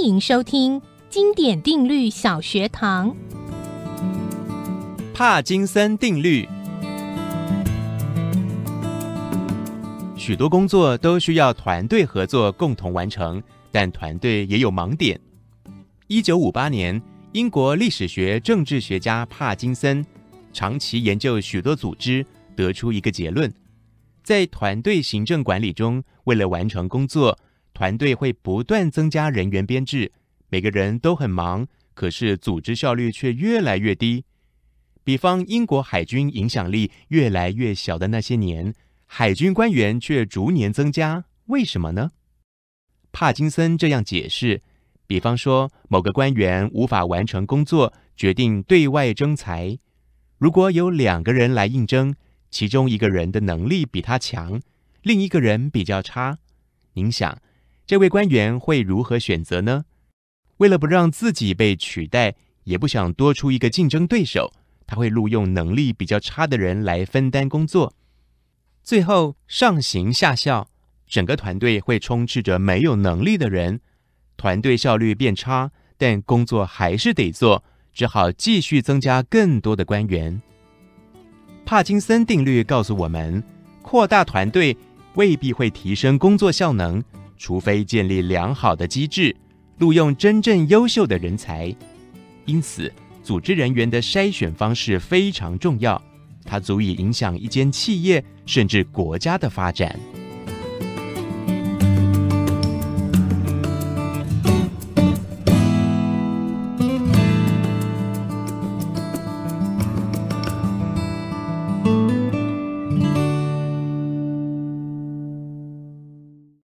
欢迎收听经典定律小学堂。帕金森定律。许多工作都需要团队合作共同完成，但团队也有盲点。一九五八年，英国历史学政治学家帕金森长期研究许多组织，得出一个结论：在团队行政管理中，为了完成工作，团队会不断增加人员编制，每个人都很忙，可是组织效率却越来越低。比方，英国海军影响力越来越小的那些年。海军官员却逐年增加，为什么呢？帕金森这样解释：比方说，某个官员无法完成工作，决定对外征才。如果有两个人来应征，其中一个人的能力比他强，另一个人比较差，您想，这位官员会如何选择呢？为了不让自己被取代，也不想多出一个竞争对手，他会录用能力比较差的人来分担工作。最后上行下效，整个团队会充斥着没有能力的人，团队效率变差，但工作还是得做，只好继续增加更多的官员。帕金森定律告诉我们，扩大团队未必会提升工作效能，除非建立良好的机制，录用真正优秀的人才。因此，组织人员的筛选方式非常重要。它足以影响一间企业甚至国家的发展。